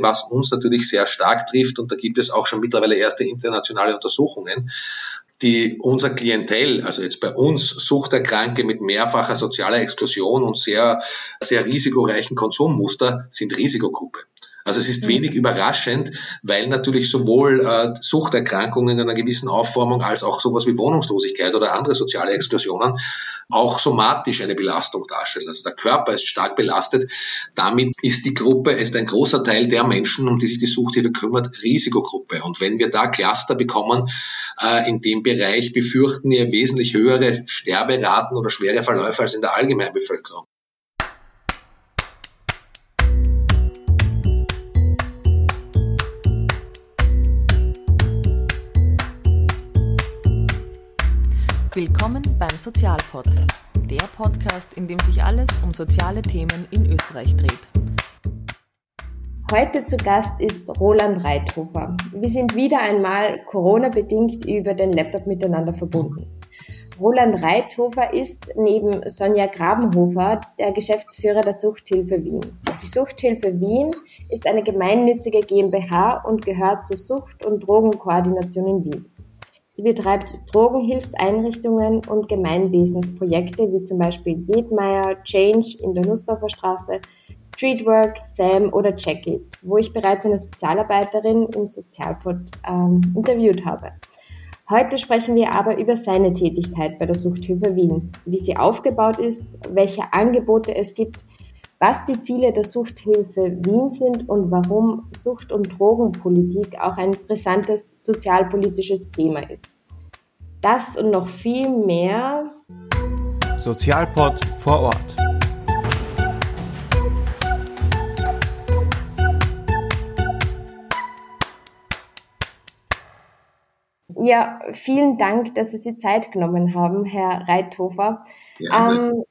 was uns natürlich sehr stark trifft. Und da gibt es auch schon mittlerweile erste internationale Untersuchungen, die unser Klientel, also jetzt bei uns Suchterkranke mit mehrfacher sozialer Exklusion und sehr, sehr risikoreichen Konsummuster sind Risikogruppe. Also es ist mhm. wenig überraschend, weil natürlich sowohl äh, Suchterkrankungen in einer gewissen Aufformung als auch sowas wie Wohnungslosigkeit oder andere soziale Exklusionen auch somatisch eine Belastung darstellen. Also der Körper ist stark belastet. Damit ist die Gruppe, ist ein großer Teil der Menschen, um die sich die Suchthilfe kümmert, Risikogruppe. Und wenn wir da Cluster bekommen, äh, in dem Bereich befürchten wir wesentlich höhere Sterberaten oder schwere Verläufe als in der Allgemeinbevölkerung. Willkommen beim Sozialpod, der Podcast, in dem sich alles um soziale Themen in Österreich dreht. Heute zu Gast ist Roland Reithofer. Wir sind wieder einmal Corona-bedingt über den Laptop miteinander verbunden. Roland Reithofer ist neben Sonja Grabenhofer der Geschäftsführer der Suchthilfe Wien. Die Suchthilfe Wien ist eine gemeinnützige GmbH und gehört zur Sucht- und Drogenkoordination in Wien. Sie betreibt Drogenhilfseinrichtungen und Gemeinwesensprojekte wie zum Beispiel Jedmeier, Change in der Nussdorfer Straße, Streetwork, Sam oder Jackie, wo ich bereits eine Sozialarbeiterin im Sozialpod ähm, interviewt habe. Heute sprechen wir aber über seine Tätigkeit bei der Suchthilfe Wien, wie sie aufgebaut ist, welche Angebote es gibt, was die Ziele der Suchthilfe Wien sind und warum Sucht- und Drogenpolitik auch ein brisantes sozialpolitisches Thema ist. Das und noch viel mehr. Sozialpod vor Ort. Ja, vielen Dank, dass Sie sich Zeit genommen haben, Herr Reithofer. Ja, ähm,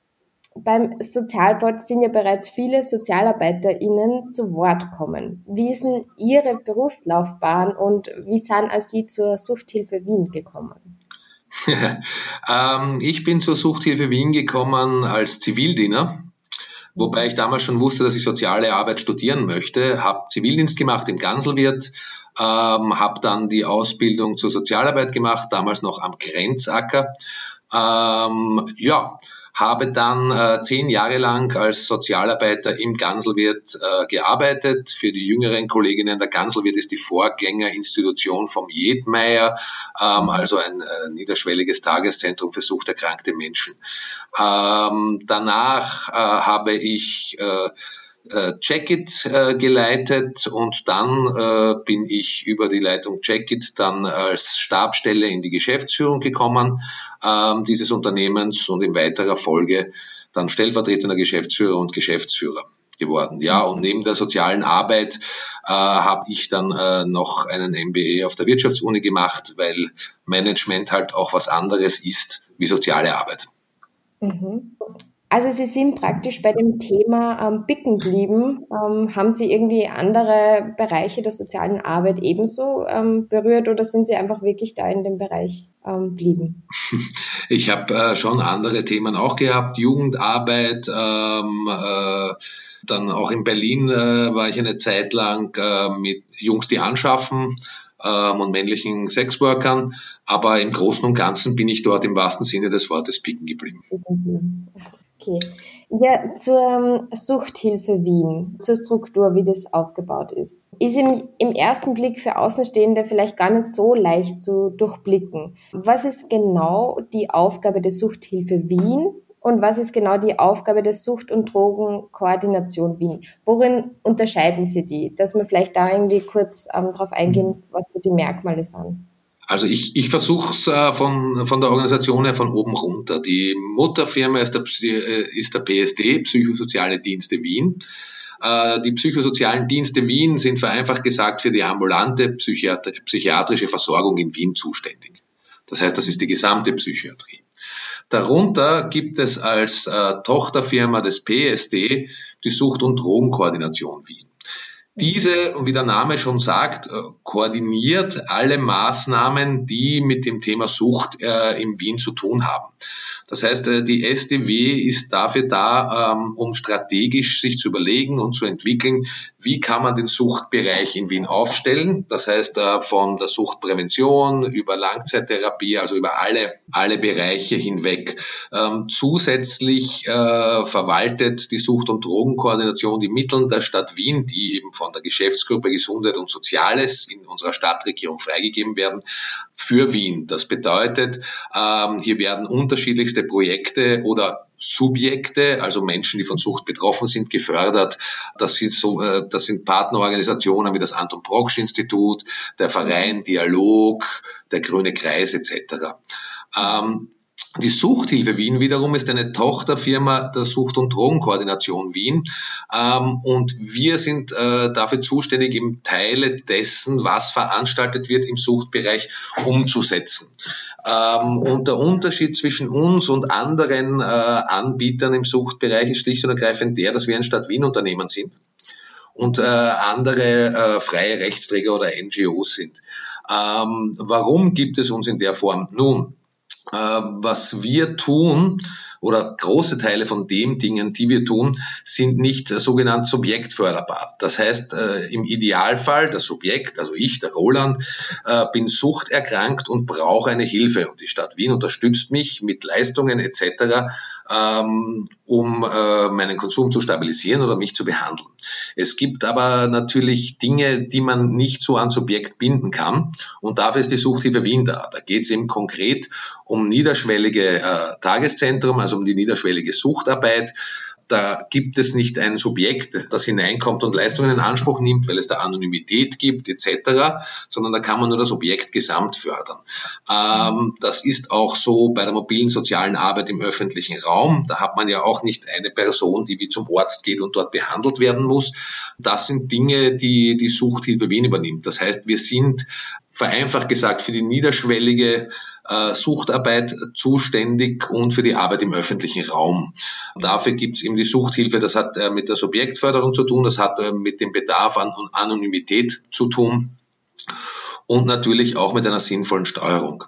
beim Sozialbord sind ja bereits viele SozialarbeiterInnen zu Wort kommen. Wie ist denn Ihre Berufslaufbahn und wie sind Sie zur Suchthilfe Wien gekommen? ähm, ich bin zur Suchthilfe Wien gekommen als Zivildiener, wobei ich damals schon wusste, dass ich soziale Arbeit studieren möchte, habe Zivildienst gemacht im Ganselwirt, ähm, habe dann die Ausbildung zur Sozialarbeit gemacht, damals noch am Grenzacker. Ähm, ja, habe dann äh, zehn Jahre lang als Sozialarbeiter im Ganselwirt äh, gearbeitet. Für die jüngeren Kolleginnen, der Ganselwirt ist die Vorgängerinstitution vom Jedmeier, ähm, also ein äh, niederschwelliges Tageszentrum für suchterkrankte Menschen. Ähm, danach äh, habe ich äh, äh, Checkit äh, geleitet und dann äh, bin ich über die Leitung Checkit dann als Stabstelle in die Geschäftsführung gekommen ähm, dieses Unternehmens und in weiterer Folge dann stellvertretender Geschäftsführer und Geschäftsführer geworden. Ja, und neben der sozialen Arbeit äh, habe ich dann äh, noch einen MBA auf der Wirtschaftsuni gemacht, weil Management halt auch was anderes ist wie soziale Arbeit. Mhm. Also Sie sind praktisch bei dem Thema ähm, Bicken geblieben. Ähm, haben Sie irgendwie andere Bereiche der sozialen Arbeit ebenso ähm, berührt oder sind Sie einfach wirklich da in dem Bereich ähm, blieben? Ich habe äh, schon andere Themen auch gehabt, Jugendarbeit, ähm, äh, dann auch in Berlin äh, war ich eine Zeit lang äh, mit Jungs, die anschaffen ähm, und männlichen Sexworkern, aber im Großen und Ganzen bin ich dort im wahrsten Sinne des Wortes picken geblieben. Okay. Ja, zur ähm, Suchthilfe Wien, zur Struktur, wie das aufgebaut ist. Ist im, im ersten Blick für Außenstehende vielleicht gar nicht so leicht zu durchblicken. Was ist genau die Aufgabe der Suchthilfe Wien und was ist genau die Aufgabe der Sucht- und Drogenkoordination Wien? Worin unterscheiden sie die? Dass wir vielleicht da irgendwie kurz ähm, darauf eingehen, was so die Merkmale sind. Also ich, ich versuche es äh, von, von der Organisation her von oben runter. Die Mutterfirma ist der, äh, ist der PSD, Psychosoziale Dienste Wien. Äh, die psychosozialen Dienste Wien sind vereinfacht gesagt für die ambulante Psychiatri psychiatrische Versorgung in Wien zuständig. Das heißt, das ist die gesamte Psychiatrie. Darunter gibt es als äh, Tochterfirma des PSD die Sucht- und Drogenkoordination Wien. Diese, wie der Name schon sagt, äh, koordiniert alle Maßnahmen, die mit dem Thema Sucht äh, in Wien zu tun haben. Das heißt, äh, die SDW ist dafür da, ähm, um strategisch sich zu überlegen und zu entwickeln, wie kann man den Suchtbereich in Wien aufstellen. Das heißt, äh, von der Suchtprävention über Langzeittherapie, also über alle, alle Bereiche hinweg. Ähm, zusätzlich äh, verwaltet die Sucht- und Drogenkoordination die Mittel der Stadt Wien, die eben von der Geschäftsgruppe Gesundheit und Soziales in unserer Stadtregierung freigegeben werden, für Wien. Das bedeutet, ähm, hier werden unterschiedlichste Projekte oder Subjekte, also Menschen, die von Sucht betroffen sind, gefördert. Das sind, so, äh, das sind Partnerorganisationen wie das Anton Proksch Institut, der Verein Dialog, der Grüne Kreis etc. Ähm, die Suchthilfe Wien wiederum ist eine Tochterfirma der Sucht- und Drogenkoordination Wien. Ähm, und wir sind äh, dafür zuständig, eben Teile dessen, was veranstaltet wird im Suchtbereich, umzusetzen. Ähm, und der Unterschied zwischen uns und anderen äh, Anbietern im Suchtbereich ist schlicht und ergreifend der, dass wir ein Stadt Wien Unternehmen sind und äh, andere äh, freie Rechtsträger oder NGOs sind. Ähm, warum gibt es uns in der Form? Nun, äh, was wir tun oder große Teile von den Dingen, die wir tun, sind nicht sogenannt subjektförderbar. Das heißt, äh, im Idealfall das Subjekt, also ich, der Roland, äh, bin suchterkrankt und brauche eine Hilfe. Und die Stadt Wien unterstützt mich mit Leistungen etc ähm, um äh, meinen Konsum zu stabilisieren oder mich zu behandeln. Es gibt aber natürlich Dinge, die man nicht so ans Subjekt binden kann und dafür ist die Suchthilfe Wien da. Da geht es eben konkret um niederschwellige äh, Tageszentrum, also um die niederschwellige Suchtarbeit, da gibt es nicht ein Subjekt, das hineinkommt und Leistungen in Anspruch nimmt, weil es da Anonymität gibt etc., sondern da kann man nur das Objekt gesamt fördern. Ähm, das ist auch so bei der mobilen sozialen Arbeit im öffentlichen Raum. Da hat man ja auch nicht eine Person, die wie zum Arzt geht und dort behandelt werden muss. Das sind Dinge, die die Suchthilfe Wien übernimmt. Das heißt, wir sind vereinfacht gesagt für die niederschwellige äh, Suchtarbeit zuständig und für die Arbeit im öffentlichen Raum. Dafür gibt es eben die Suchthilfe, das hat äh, mit der Subjektförderung zu tun, das hat äh, mit dem Bedarf an Anonymität zu tun und natürlich auch mit einer sinnvollen Steuerung.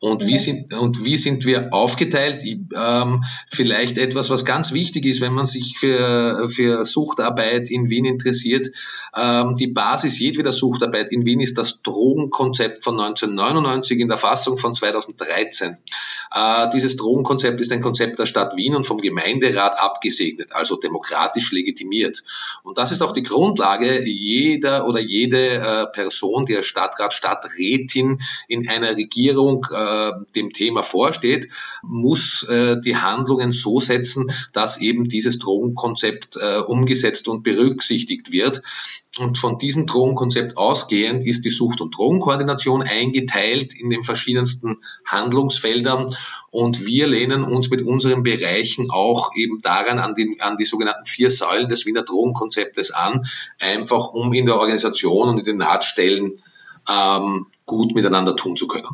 Und wie sind, und wie sind wir aufgeteilt? Ähm, vielleicht etwas, was ganz wichtig ist, wenn man sich für, für Suchtarbeit in Wien interessiert. Ähm, die Basis jedweder Suchtarbeit in Wien ist das Drogenkonzept von 1999 in der Fassung von 2013. Äh, dieses Drogenkonzept ist ein Konzept der Stadt Wien und vom Gemeinderat abgesegnet, also demokratisch legitimiert. Und das ist auch die Grundlage jeder oder jede äh, Person, die als Stadtrat, Stadträtin in einer Regierung äh, dem Thema vorsteht, muss äh, die Handlungen so setzen, dass eben dieses Drogenkonzept äh, umgesetzt und berücksichtigt wird. Und von diesem Drogenkonzept ausgehend ist die Sucht- und Drogenkoordination eingeteilt in den verschiedensten Handlungsfeldern. Und wir lehnen uns mit unseren Bereichen auch eben daran an die, an die sogenannten vier Säulen des Wiener Drogenkonzeptes an, einfach um in der Organisation und in den Nahtstellen ähm, gut miteinander tun zu können.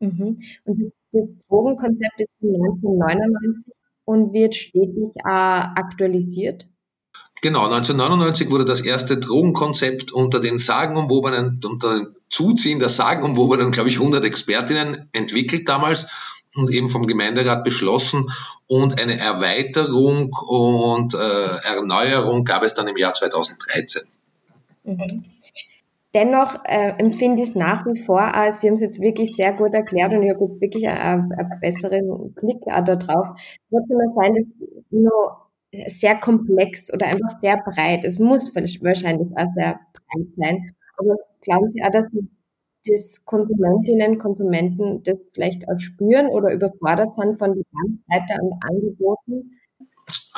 Mhm. Und das, das Drogenkonzept ist von 1999 und wird stetig äh, aktualisiert. Genau, 1999 wurde das erste Drogenkonzept unter den sagenumwobenen, unter dem Zuziehen der sagenumwobenen, glaube ich, 100 Expertinnen entwickelt damals und eben vom Gemeinderat beschlossen und eine Erweiterung und äh, Erneuerung gab es dann im Jahr 2013. Mhm. Dennoch äh, empfinde ich es nach wie vor, äh, Sie haben es jetzt wirklich sehr gut erklärt und ich habe jetzt wirklich einen, einen besseren Blick auch da drauf. Trotzdem erscheint es nur sehr komplex oder einfach sehr breit. Es muss wahrscheinlich auch sehr breit sein. Aber glauben Sie auch, dass das Konsumentinnen, Konsumenten das vielleicht auch spüren oder überfordert sind von der Bandbreite an Angeboten?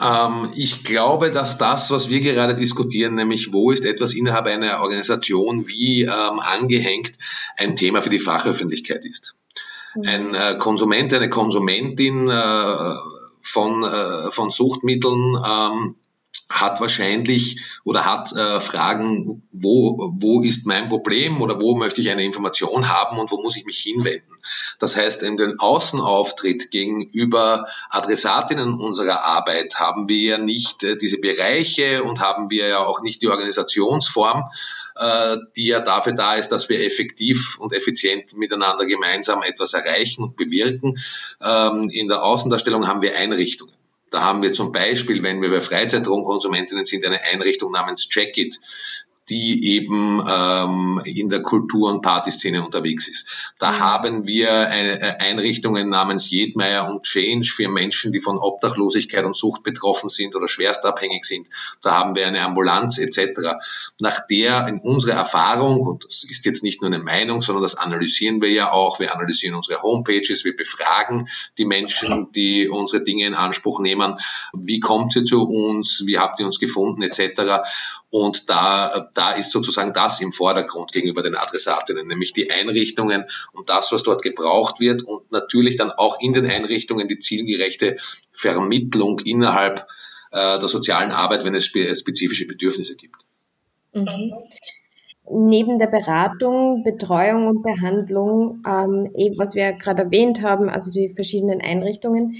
Ähm, ich glaube, dass das, was wir gerade diskutieren, nämlich wo ist etwas innerhalb einer Organisation wie ähm, angehängt, ein Thema für die Fachöffentlichkeit ist. Mhm. Ein äh, Konsument, eine Konsumentin äh, von, äh, von Suchtmitteln ähm, hat wahrscheinlich oder hat äh, Fragen, wo, wo ist mein Problem oder wo möchte ich eine Information haben und wo muss ich mich hinwenden. Das heißt, in den Außenauftritt gegenüber Adressatinnen unserer Arbeit haben wir ja nicht äh, diese Bereiche und haben wir ja auch nicht die Organisationsform, äh, die ja dafür da ist, dass wir effektiv und effizient miteinander gemeinsam etwas erreichen und bewirken. Ähm, in der Außendarstellung haben wir Einrichtungen. Da haben wir zum Beispiel, wenn wir bei Freizeitdrogenkonsumentinnen sind, eine Einrichtung namens It die eben ähm, in der Kultur- und Partyszene unterwegs ist. Da mhm. haben wir eine, äh, Einrichtungen namens Jedmeier und Change für Menschen, die von Obdachlosigkeit und Sucht betroffen sind oder schwerst abhängig sind. Da haben wir eine Ambulanz etc. Nach der in unserer Erfahrung, und das ist jetzt nicht nur eine Meinung, sondern das analysieren wir ja auch, wir analysieren unsere Homepages, wir befragen die Menschen, die unsere Dinge in Anspruch nehmen, wie kommt sie zu uns, wie habt ihr uns gefunden etc. Und da, da ist sozusagen das im Vordergrund gegenüber den Adressatinnen, nämlich die Einrichtungen und das, was dort gebraucht wird und natürlich dann auch in den Einrichtungen die zielgerechte Vermittlung innerhalb äh, der sozialen Arbeit, wenn es spe spezifische Bedürfnisse gibt. Mhm. Neben der Beratung, Betreuung und Behandlung, ähm, eben was wir gerade erwähnt haben, also die verschiedenen Einrichtungen,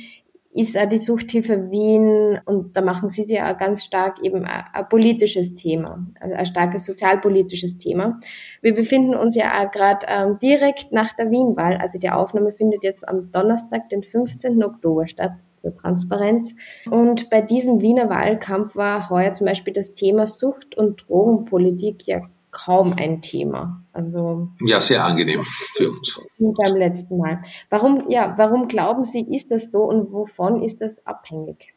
ist auch die Suchthilfe Wien, und da machen Sie sie ja ganz stark eben ein, ein politisches Thema, also ein starkes sozialpolitisches Thema. Wir befinden uns ja auch gerade ähm, direkt nach der Wienwahl, also die Aufnahme findet jetzt am Donnerstag, den 15. Oktober statt, zur Transparenz. Und bei diesem Wiener Wahlkampf war heuer zum Beispiel das Thema Sucht- und Drogenpolitik ja kaum ein Thema. Also ja, sehr angenehm für uns. Wie beim letzten Mal. Warum, ja, warum glauben Sie, ist das so und wovon ist das abhängig?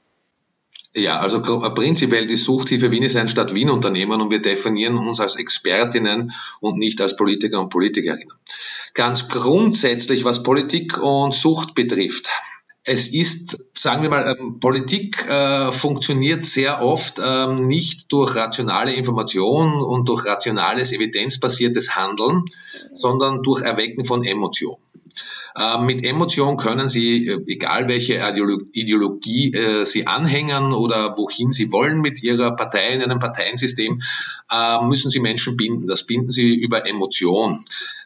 Ja, also prinzipiell die Suchthilfe Wien ist ein Stadt Wien Unternehmen und wir definieren uns als Expertinnen und nicht als Politiker und Politikerinnen. Ganz grundsätzlich, was Politik und Sucht betrifft, es ist, sagen wir mal, ähm, Politik äh, funktioniert sehr oft ähm, nicht durch rationale Information und durch rationales, evidenzbasiertes Handeln, sondern durch Erwecken von Emotionen. Äh, mit Emotion können Sie, äh, egal welche Ideologie äh, Sie anhängen oder wohin Sie wollen mit Ihrer Partei in einem Parteiensystem, äh, müssen Sie Menschen binden. Das binden Sie über Emotion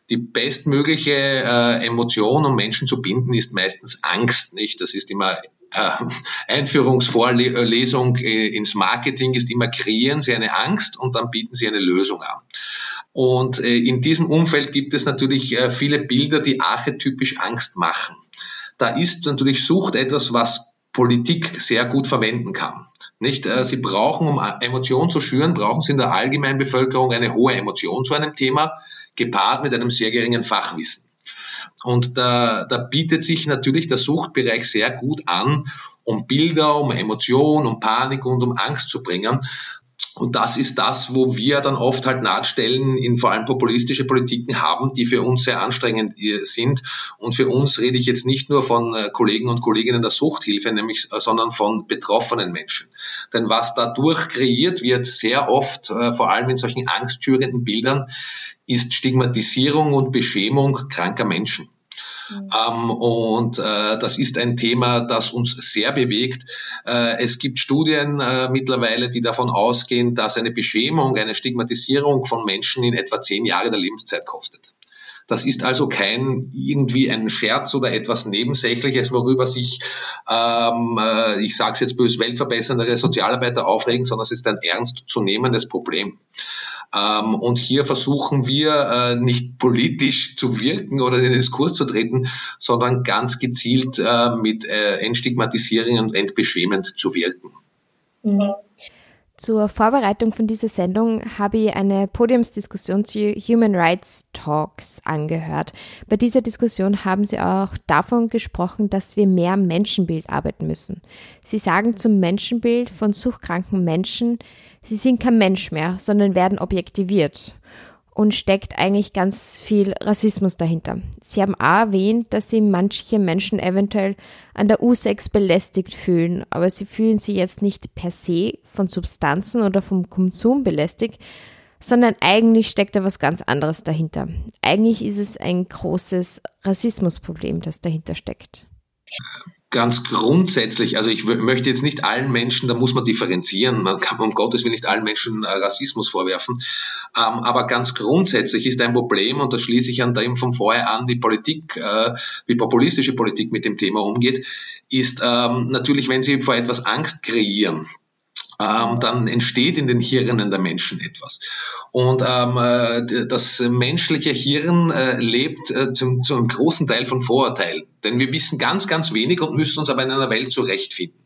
die bestmögliche äh, Emotion, um Menschen zu binden, ist meistens Angst, nicht? Das ist immer äh, Einführungsvorlesung äh, ins Marketing ist immer kreieren Sie eine Angst und dann bieten Sie eine Lösung an. Und äh, in diesem Umfeld gibt es natürlich äh, viele Bilder, die archetypisch Angst machen. Da ist natürlich Sucht etwas, was Politik sehr gut verwenden kann. Nicht? Äh, Sie brauchen, um Emotionen zu schüren, brauchen Sie in der allgemeinen Bevölkerung eine hohe Emotion zu einem Thema gepaart mit einem sehr geringen Fachwissen. Und da, da bietet sich natürlich der Suchtbereich sehr gut an, um Bilder, um Emotionen, um Panik und um Angst zu bringen. Und das ist das, wo wir dann oft halt Nahtstellen in vor allem populistische Politiken haben, die für uns sehr anstrengend äh, sind. Und für uns rede ich jetzt nicht nur von äh, Kollegen und Kolleginnen der Suchthilfe, nämlich, äh, sondern von betroffenen Menschen. Denn was dadurch kreiert wird, sehr oft, vor allem in solchen angstschürenden Bildern, ist Stigmatisierung und Beschämung kranker Menschen. Mhm. Ähm, und äh, das ist ein Thema, das uns sehr bewegt. Äh, es gibt Studien äh, mittlerweile, die davon ausgehen, dass eine Beschämung, eine Stigmatisierung von Menschen in etwa zehn Jahre der Lebenszeit kostet. Das ist also kein irgendwie ein Scherz oder etwas Nebensächliches, worüber sich, ähm, äh, ich sage es jetzt bös, weltverbessernde Sozialarbeiter aufregen, sondern es ist ein ernstzunehmendes Problem. Ähm, und hier versuchen wir äh, nicht politisch zu wirken oder den Diskurs zu treten, sondern ganz gezielt äh, mit äh, Entstigmatisierung und entbeschämend zu wirken. Mhm. Zur Vorbereitung von dieser Sendung habe ich eine Podiumsdiskussion zu Human Rights Talks angehört. Bei dieser Diskussion haben Sie auch davon gesprochen, dass wir mehr Menschenbild arbeiten müssen. Sie sagen zum Menschenbild von suchtkranken Menschen, sie sind kein Mensch mehr, sondern werden objektiviert. Und steckt eigentlich ganz viel Rassismus dahinter. Sie haben auch erwähnt, dass sie manche Menschen eventuell an der U-Sex belästigt fühlen, aber sie fühlen sich jetzt nicht per se von Substanzen oder vom Konsum belästigt, sondern eigentlich steckt da was ganz anderes dahinter. Eigentlich ist es ein großes Rassismusproblem, das dahinter steckt ganz grundsätzlich, also ich möchte jetzt nicht allen Menschen, da muss man differenzieren, man kann um Gottes Willen nicht allen Menschen äh, Rassismus vorwerfen, ähm, aber ganz grundsätzlich ist ein Problem, und das schließe ich an dem von vorher an, wie Politik, äh, wie populistische Politik mit dem Thema umgeht, ist ähm, natürlich, wenn sie vor etwas Angst kreieren, ähm, dann entsteht in den Hirnen der Menschen etwas. Und ähm, äh, das menschliche Hirn äh, lebt äh, zum, zum großen Teil von Vorurteilen. Denn wir wissen ganz, ganz wenig und müssen uns aber in einer Welt zurechtfinden.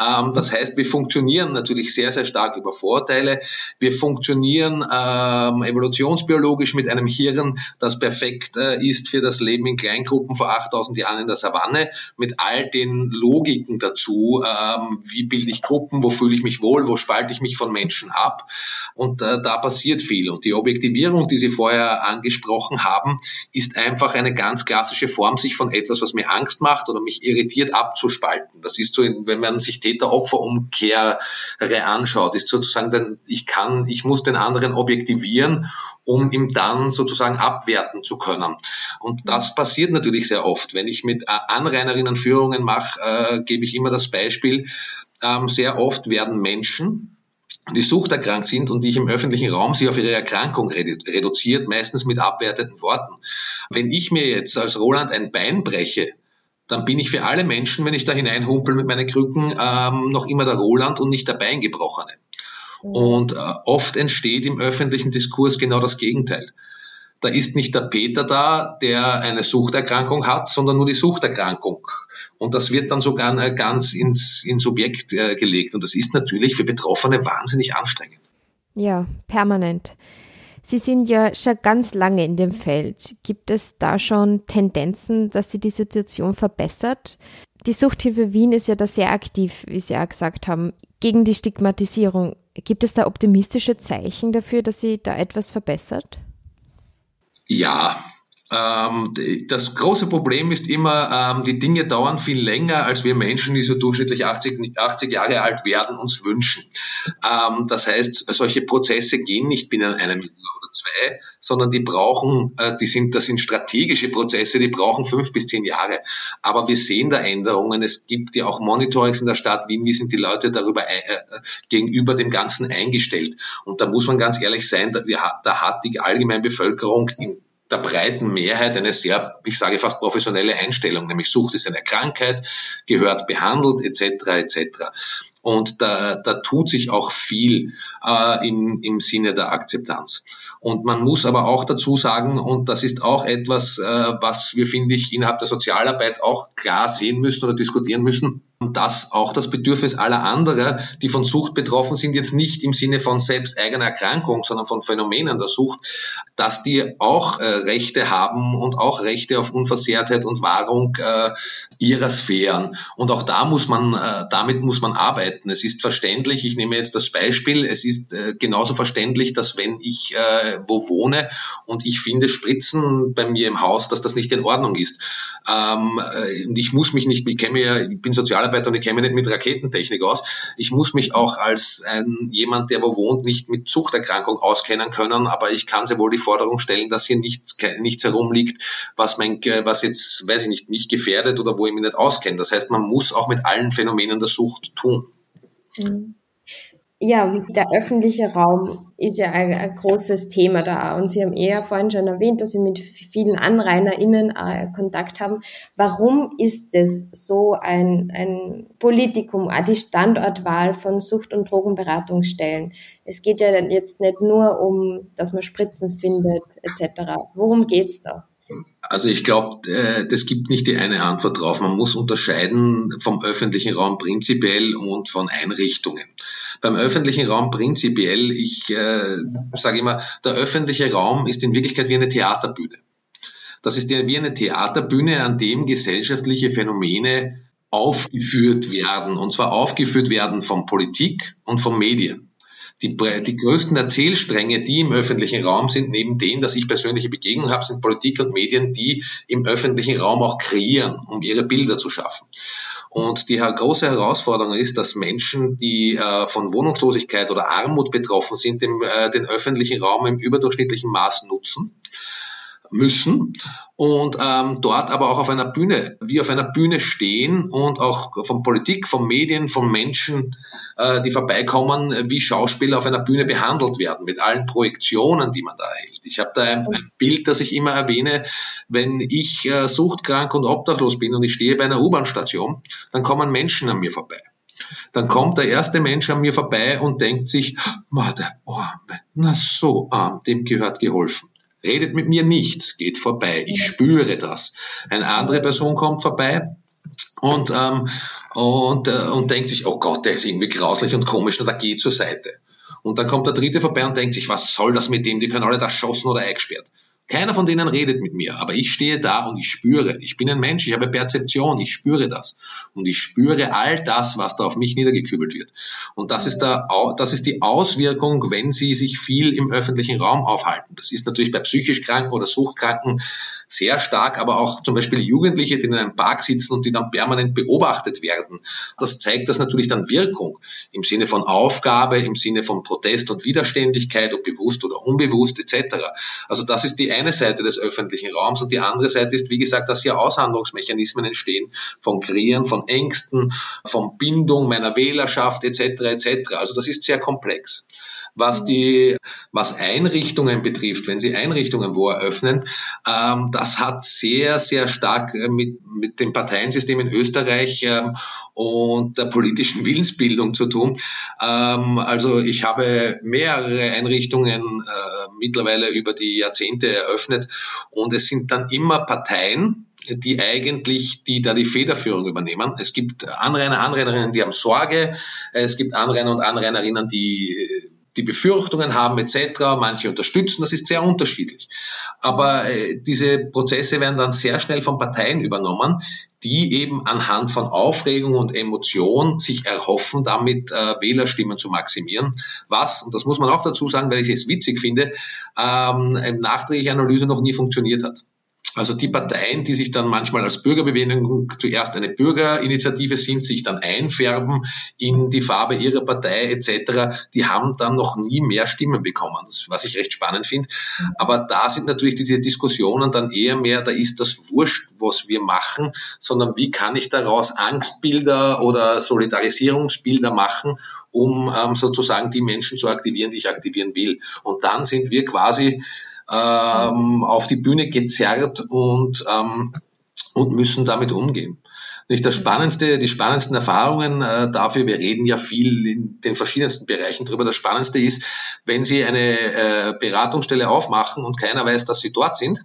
Ähm, das heißt, wir funktionieren natürlich sehr, sehr stark über Vorurteile. Wir funktionieren ähm, evolutionsbiologisch mit einem Hirn, das perfekt äh, ist für das Leben in Kleingruppen vor 8000 Jahren in der Savanne, mit all den Logiken dazu. Ähm, wie bilde ich Gruppen? Wo fühle ich mich wohl? Wo spalte ich mich von Menschen ab? Und äh, da passiert viel. Und die Objektivierung, die Sie vorher angesprochen haben, ist einfach eine ganz klassische Form, sich von etwas was mir Angst macht oder mich irritiert, abzuspalten. Das ist so, wenn man sich Täter-Opfer-Umkehre anschaut, ist sozusagen, denn ich kann, ich muss den anderen objektivieren, um ihm dann sozusagen abwerten zu können. Und das passiert natürlich sehr oft. Wenn ich mit Anrainerinnen Führungen mache, äh, gebe ich immer das Beispiel, ähm, sehr oft werden Menschen, die suchterkrankt sind und die ich im öffentlichen Raum sie auf ihre Erkrankung reduziert, meistens mit abwertenden Worten. Wenn ich mir jetzt als Roland ein Bein breche, dann bin ich für alle Menschen, wenn ich da hineinhumpel mit meinen Krücken, ähm, noch immer der Roland und nicht der Beingebrochene. Mhm. Und äh, oft entsteht im öffentlichen Diskurs genau das Gegenteil. Da ist nicht der Peter da, der eine Suchterkrankung hat, sondern nur die Suchterkrankung. Und das wird dann sogar äh, ganz ins, ins Subjekt äh, gelegt. Und das ist natürlich für Betroffene wahnsinnig anstrengend. Ja, permanent. Sie sind ja schon ganz lange in dem Feld. Gibt es da schon Tendenzen, dass sich die Situation verbessert? Die Suchthilfe Wien ist ja da sehr aktiv, wie Sie auch gesagt haben, gegen die Stigmatisierung. Gibt es da optimistische Zeichen dafür, dass sie da etwas verbessert? Ja, das große Problem ist immer, ähm, die Dinge dauern viel länger, als wir Menschen, die so durchschnittlich 80, 80 Jahre alt werden, uns wünschen. Ähm, das heißt, solche Prozesse gehen nicht binnen einem Jahr oder zwei, sondern die brauchen, äh, die sind, das sind strategische Prozesse, die brauchen fünf bis zehn Jahre. Aber wir sehen da Änderungen. Es gibt ja auch Monitorings in der Stadt Wien. Wie sind die Leute darüber äh, gegenüber dem Ganzen eingestellt? Und da muss man ganz ehrlich sein, da, da hat die allgemeine Bevölkerung in der breiten Mehrheit eine sehr, ich sage fast professionelle Einstellung, nämlich Sucht ist eine Krankheit, gehört behandelt etc. etc. Und da, da tut sich auch viel äh, im, im Sinne der Akzeptanz. Und man muss aber auch dazu sagen, und das ist auch etwas, äh, was wir, finde ich, innerhalb der Sozialarbeit auch klar sehen müssen oder diskutieren müssen, dass auch das Bedürfnis aller anderer, die von Sucht betroffen sind, jetzt nicht im Sinne von selbst eigener Erkrankung, sondern von Phänomenen der Sucht, dass die auch äh, Rechte haben und auch Rechte auf Unversehrtheit und Wahrung äh, ihrer Sphären. Und auch da muss man, äh, damit muss man arbeiten. Es ist verständlich, ich nehme jetzt das Beispiel, es ist äh, genauso verständlich, dass wenn ich äh, wo wohne und ich finde Spritzen bei mir im Haus, dass das nicht in Ordnung ist. Ähm, äh, ich muss mich nicht, ich kenne ja, ich bin Sozialarbeiter und ich kenne mich nicht mit Raketentechnik aus. Ich muss mich auch als ein, jemand, der wo wohnt, nicht mit Zuchterkrankung auskennen können, aber ich kann sehr wohl die Forderung stellen, dass hier nichts, nichts herumliegt, was mein, was jetzt, weiß ich nicht, mich gefährdet oder wo ich mich nicht auskenne. Das heißt, man muss auch mit allen Phänomenen der Sucht tun. Mhm ja, der öffentliche Raum ist ja ein, ein, großes Thema da. Und Sie haben eher vorhin schon erwähnt, dass Sie mit vielen AnrainerInnen äh, Kontakt haben. Warum ist es so ein, ein Politikum, auch die Standortwahl von Sucht- und Drogenberatungsstellen? Es geht ja jetzt nicht nur um, dass man Spritzen findet, etc. Worum geht's da? Also ich glaube, äh, das gibt nicht die eine Antwort drauf. Man muss unterscheiden vom öffentlichen Raum prinzipiell und von Einrichtungen. Beim öffentlichen Raum prinzipiell, ich äh, sage immer, der öffentliche Raum ist in Wirklichkeit wie eine Theaterbühne. Das ist ja wie eine Theaterbühne, an dem gesellschaftliche Phänomene aufgeführt werden. Und zwar aufgeführt werden von Politik und von Medien. Die, die größten Erzählstränge, die im öffentlichen Raum sind, neben denen, dass ich persönliche Begegnungen habe, sind Politik und Medien, die im öffentlichen Raum auch kreieren, um ihre Bilder zu schaffen. Und die große Herausforderung ist, dass Menschen, die äh, von Wohnungslosigkeit oder Armut betroffen sind, äh, den öffentlichen Raum im überdurchschnittlichen Maß nutzen müssen und ähm, dort aber auch auf einer Bühne, wie auf einer Bühne stehen und auch von Politik, von Medien, von Menschen, äh, die vorbeikommen, wie Schauspieler auf einer Bühne behandelt werden, mit allen Projektionen, die man da erhält. Ich habe da ein, ein, Bild, das ich immer erwähne, wenn ich äh, suchtkrank und obdachlos bin und ich stehe bei einer U-Bahn-Station, dann kommen Menschen an mir vorbei. dann kommt der erste Mensch an mir vorbei und denkt sich, der Arme, na so arm, dem gehört geholfen. Redet mit mir nichts, geht vorbei, ich spüre das. Eine andere Person kommt vorbei, und, ähm, und, äh, und denkt sich, oh Gott, der ist irgendwie grauslich und komisch und da geht zur Seite. Und dann kommt der dritte vorbei und denkt sich, was soll das mit dem? Die können alle da schossen oder eingesperrt. Keiner von denen redet mit mir, aber ich stehe da und ich spüre. Ich bin ein Mensch, ich habe Perzeption, ich spüre das. Und ich spüre all das, was da auf mich niedergekübelt wird. Und das ist, der, das ist die Auswirkung, wenn Sie sich viel im öffentlichen Raum aufhalten. Das ist natürlich bei psychisch Kranken oder Suchtkranken sehr stark, aber auch zum Beispiel Jugendliche, die in einem Park sitzen und die dann permanent beobachtet werden. Das zeigt das natürlich dann Wirkung im Sinne von Aufgabe, im Sinne von Protest und Widerständigkeit, ob bewusst oder unbewusst etc. Also das ist die eine Seite des öffentlichen Raums und die andere Seite ist, wie gesagt, dass hier Aushandlungsmechanismen entstehen von Kreieren, von Ängsten, von Bindung meiner Wählerschaft etc. etc. Also das ist sehr komplex. Was die, was Einrichtungen betrifft, wenn Sie Einrichtungen wo eröffnen, ähm, das hat sehr, sehr stark äh, mit, mit dem Parteiensystem in Österreich ähm, und der politischen Willensbildung zu tun. Ähm, also ich habe mehrere Einrichtungen äh, mittlerweile über die Jahrzehnte eröffnet und es sind dann immer Parteien, die eigentlich, die da die Federführung übernehmen. Es gibt Anrainer, Anrainerinnen, die haben Sorge. Es gibt Anrainer und Anrainerinnen, die die Befürchtungen haben etc. Manche unterstützen, das ist sehr unterschiedlich. Aber äh, diese Prozesse werden dann sehr schnell von Parteien übernommen, die eben anhand von Aufregung und Emotion sich erhoffen, damit äh, Wählerstimmen zu maximieren. Was, und das muss man auch dazu sagen, weil ich es witzig finde, ähm, eine nachträgliche Analyse noch nie funktioniert hat. Also die Parteien, die sich dann manchmal als Bürgerbewegung zuerst eine Bürgerinitiative sind, sich dann einfärben in die Farbe ihrer Partei etc., die haben dann noch nie mehr Stimmen bekommen, was ich recht spannend finde. Aber da sind natürlich diese Diskussionen dann eher mehr, da ist das wurscht, was wir machen, sondern wie kann ich daraus Angstbilder oder Solidarisierungsbilder machen, um ähm, sozusagen die Menschen zu aktivieren, die ich aktivieren will. Und dann sind wir quasi ähm, auf die Bühne gezerrt und, ähm, und müssen damit umgehen. Nicht das spannendste, die spannendsten Erfahrungen äh, dafür, wir reden ja viel in den verschiedensten Bereichen drüber. Das spannendste ist, wenn Sie eine äh, Beratungsstelle aufmachen und keiner weiß, dass Sie dort sind,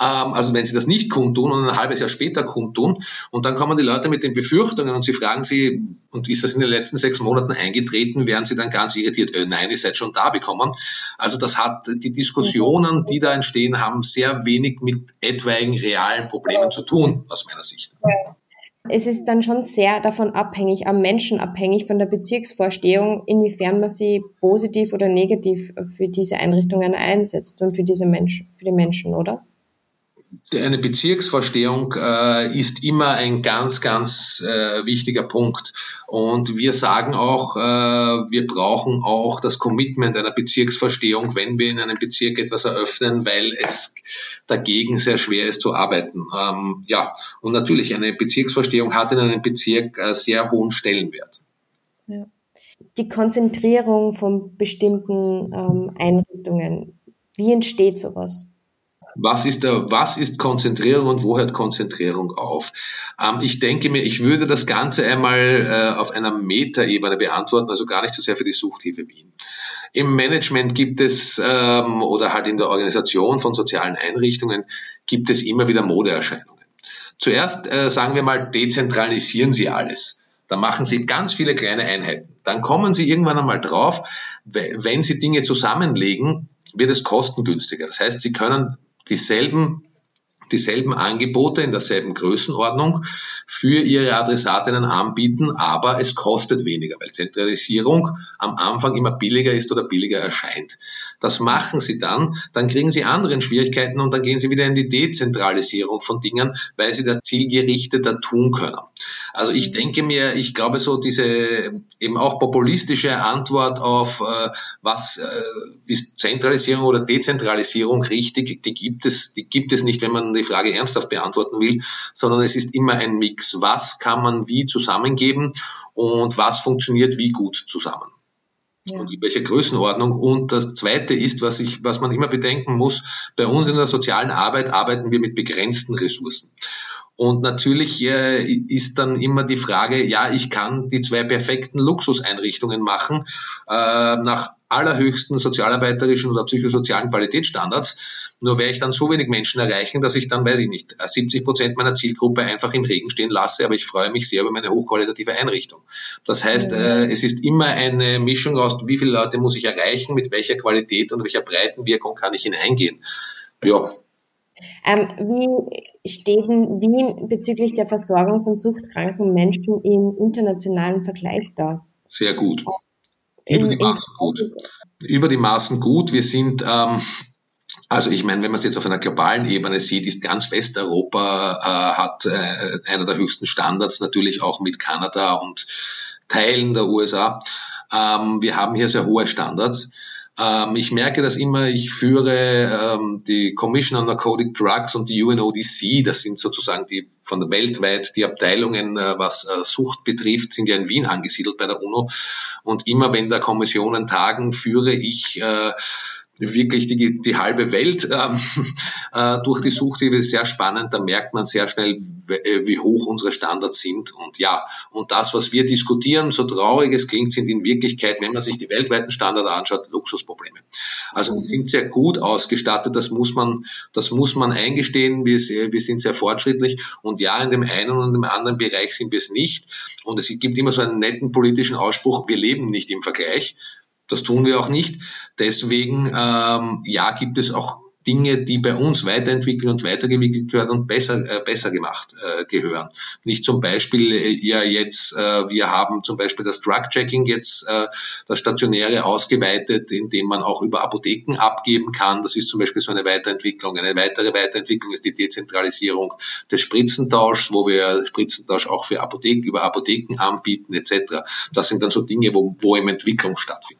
also wenn sie das nicht kundtun und ein halbes Jahr später kundtun und dann kommen die Leute mit den Befürchtungen und sie fragen sie, und ist das in den letzten sechs Monaten eingetreten, werden sie dann ganz irritiert, äh, nein, ihr seid schon da bekommen. Also das hat, die Diskussionen, die da entstehen, haben sehr wenig mit etwaigen realen Problemen zu tun, aus meiner Sicht. Es ist dann schon sehr davon abhängig, am Menschen abhängig von der Bezirksvorstehung, inwiefern man sie positiv oder negativ für diese Einrichtungen einsetzt und für diese Menschen, für die Menschen, oder? Eine Bezirksvorstehung äh, ist immer ein ganz, ganz äh, wichtiger Punkt. Und wir sagen auch, äh, wir brauchen auch das Commitment einer Bezirksvorstehung, wenn wir in einem Bezirk etwas eröffnen, weil es dagegen sehr schwer ist zu arbeiten. Ähm, ja, und natürlich, eine Bezirksvorstehung hat in einem Bezirk äh, sehr hohen Stellenwert. Ja. Die Konzentrierung von bestimmten ähm, Einrichtungen, wie entsteht sowas? Was ist, der, was ist Konzentrierung und wo hört Konzentrierung auf? Ähm, ich denke mir, ich würde das Ganze einmal äh, auf einer Metaebene beantworten, also gar nicht so sehr für die Suchthilfe Wien. Im Management gibt es ähm, oder halt in der Organisation von sozialen Einrichtungen gibt es immer wieder Modeerscheinungen. Zuerst äh, sagen wir mal, dezentralisieren Sie alles. Dann machen Sie ganz viele kleine Einheiten. Dann kommen Sie irgendwann einmal drauf, wenn Sie Dinge zusammenlegen, wird es kostengünstiger. Das heißt, Sie können dieselben dieselben Angebote in derselben Größenordnung für ihre Adressatinnen anbieten, aber es kostet weniger, weil Zentralisierung am Anfang immer billiger ist oder billiger erscheint. Das machen sie dann, dann kriegen sie anderen Schwierigkeiten und dann gehen sie wieder in die Dezentralisierung von Dingen, weil sie da zielgerichteter tun können. Also ich denke mir, ich glaube so diese eben auch populistische Antwort auf äh, was äh, ist Zentralisierung oder Dezentralisierung richtig, die gibt es, die gibt es nicht, wenn man die Frage ernsthaft beantworten will, sondern es ist immer ein Mix. Was kann man wie zusammengeben und was funktioniert wie gut zusammen? Ja. Und in welcher Größenordnung. Und das Zweite ist, was, ich, was man immer bedenken muss, bei uns in der sozialen Arbeit arbeiten wir mit begrenzten Ressourcen. Und natürlich äh, ist dann immer die Frage, ja, ich kann die zwei perfekten Luxuseinrichtungen machen, äh, nach allerhöchsten sozialarbeiterischen oder psychosozialen Qualitätsstandards. Nur werde ich dann so wenig Menschen erreichen, dass ich dann, weiß ich nicht, 70 Prozent meiner Zielgruppe einfach im Regen stehen lasse, aber ich freue mich sehr über meine hochqualitative Einrichtung. Das heißt, äh, es ist immer eine Mischung aus, wie viele Leute muss ich erreichen, mit welcher Qualität und welcher Breitenwirkung kann ich hineingehen. Ja. Ähm, wie steht denn Wien bezüglich der Versorgung von suchtkranken Menschen im internationalen Vergleich da? Sehr gut. Über die Maßen gut. Über die Maßen gut. Wir sind ähm, also ich meine, wenn man es jetzt auf einer globalen Ebene sieht, ist ganz Westeuropa äh, hat äh, einer der höchsten Standards, natürlich auch mit Kanada und Teilen der USA. Ähm, wir haben hier sehr hohe Standards. Ähm, ich merke das immer, ich führe ähm, die Commission on Narcotic Drugs und die UNODC, das sind sozusagen die von der weltweit die Abteilungen, äh, was äh, Sucht betrifft, sind ja in Wien angesiedelt bei der UNO. Und immer wenn da Kommissionen tagen, führe ich äh, wirklich die, die halbe Welt ähm, äh, die Suchthilfe sehr spannend. Da merkt man sehr schnell, äh, wie hoch unsere Standards sind. Und ja, und das, was wir diskutieren, so traurig es klingt, sind in Wirklichkeit, wenn man sich die weltweiten Standards anschaut, Luxusprobleme. Also wir sind sehr gut ausgestattet, das muss man, das muss man eingestehen. Wir, wir sind sehr fortschrittlich. Und ja, in dem einen und dem anderen Bereich sind wir es nicht. Und es gibt immer so einen netten politischen Ausspruch, wir leben nicht im Vergleich. Das tun wir auch nicht. Deswegen, ähm, ja, gibt es auch Dinge, die bei uns weiterentwickelt und weitergewickelt werden und besser, äh, besser gemacht äh, gehören. Nicht zum Beispiel äh, ja jetzt, äh, wir haben zum Beispiel das Drug-Checking jetzt, äh, das Stationäre ausgeweitet, indem man auch über Apotheken abgeben kann. Das ist zum Beispiel so eine Weiterentwicklung. Eine weitere Weiterentwicklung ist die Dezentralisierung des Spritzentauschs, wo wir Spritzentausch auch für Apotheken, über Apotheken anbieten etc. Das sind dann so Dinge, wo, wo eben Entwicklung stattfindet.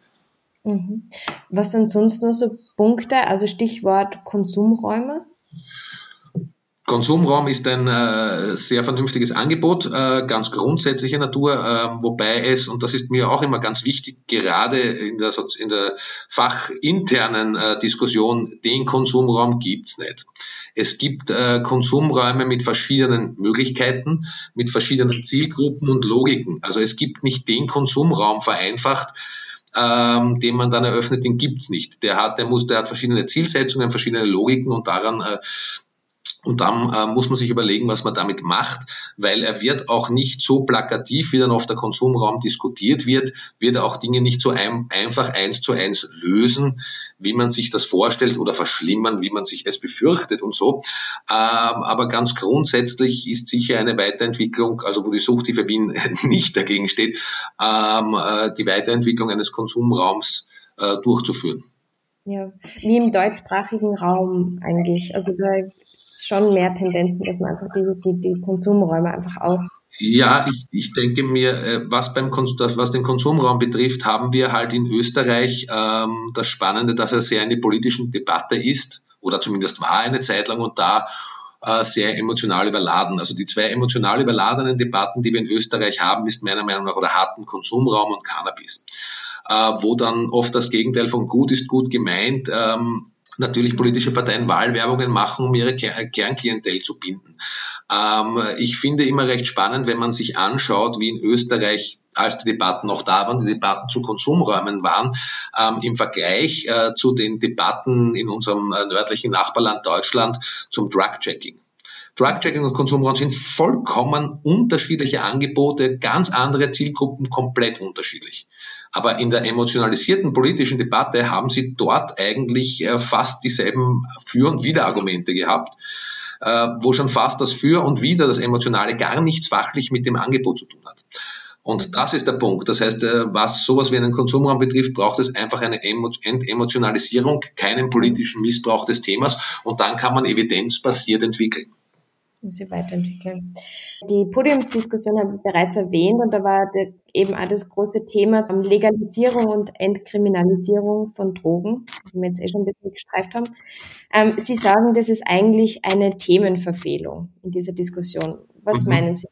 Mhm. Was sind sonst noch so Punkte? Also Stichwort Konsumräume? Konsumraum ist ein äh, sehr vernünftiges Angebot, äh, ganz grundsätzlicher Natur, äh, wobei es, und das ist mir auch immer ganz wichtig, gerade in der, in der fachinternen äh, Diskussion, den Konsumraum gibt's nicht. Es gibt äh, Konsumräume mit verschiedenen Möglichkeiten, mit verschiedenen Zielgruppen und Logiken. Also es gibt nicht den Konsumraum vereinfacht, ähm, den man dann eröffnet, den gibt's nicht. Der hat, der muss, der hat verschiedene Zielsetzungen, verschiedene Logiken und daran äh, und dann äh, muss man sich überlegen, was man damit macht, weil er wird auch nicht so plakativ, wie dann auf der Konsumraum diskutiert wird, wird er auch Dinge nicht so ein, einfach eins zu eins lösen, wie man sich das vorstellt oder verschlimmern, wie man sich es befürchtet und so. Ähm, aber ganz grundsätzlich ist sicher eine Weiterentwicklung, also wo die Suchthilfe Wien nicht dagegen steht, ähm, äh, die Weiterentwicklung eines Konsumraums äh, durchzuführen. Ja, wie im deutschsprachigen Raum eigentlich. Also da schon mehr Tendenzen, dass man einfach die, die, die Konsumräume einfach aus. Ja, ich, ich denke mir, äh, was, beim was den Konsumraum betrifft, haben wir halt in Österreich ähm, das Spannende, dass er sehr in der politischen Debatte ist oder zumindest war eine Zeit lang und da äh, sehr emotional überladen. Also die zwei emotional überladenen Debatten, die wir in Österreich haben, ist meiner Meinung nach oder hatten Konsumraum und Cannabis, äh, wo dann oft das Gegenteil von gut ist gut gemeint ähm, natürlich politische Parteien Wahlwerbungen machen, um ihre Kernklientel zu binden. Ähm, ich finde immer recht spannend, wenn man sich anschaut, wie in Österreich als die Debatten noch da waren, die Debatten zu Konsumräumen waren, ähm, im Vergleich äh, zu den Debatten in unserem äh, nördlichen Nachbarland Deutschland zum Drug-Checking. Drug-Checking und Konsumraum sind vollkommen unterschiedliche Angebote, ganz andere Zielgruppen, komplett unterschiedlich. Aber in der emotionalisierten politischen Debatte haben sie dort eigentlich äh, fast dieselben Für- und Widerargumente gehabt, äh, wo schon fast das Für und Wider, das Emotionale, gar nichts fachlich mit dem Angebot zu tun hat. Und das ist der Punkt. Das heißt, äh, was sowas wie einen Konsumraum betrifft, braucht es einfach eine Emotionalisierung, keinen politischen Missbrauch des Themas und dann kann man evidenzbasiert entwickeln sie weiterentwickeln. Die Podiumsdiskussion habe ich bereits erwähnt und da war eben auch das große Thema Legalisierung und Entkriminalisierung von Drogen, die wir jetzt eh schon ein bisschen gestreift haben. Ähm, sie sagen, das ist eigentlich eine Themenverfehlung in dieser Diskussion. Was mhm. meinen Sie?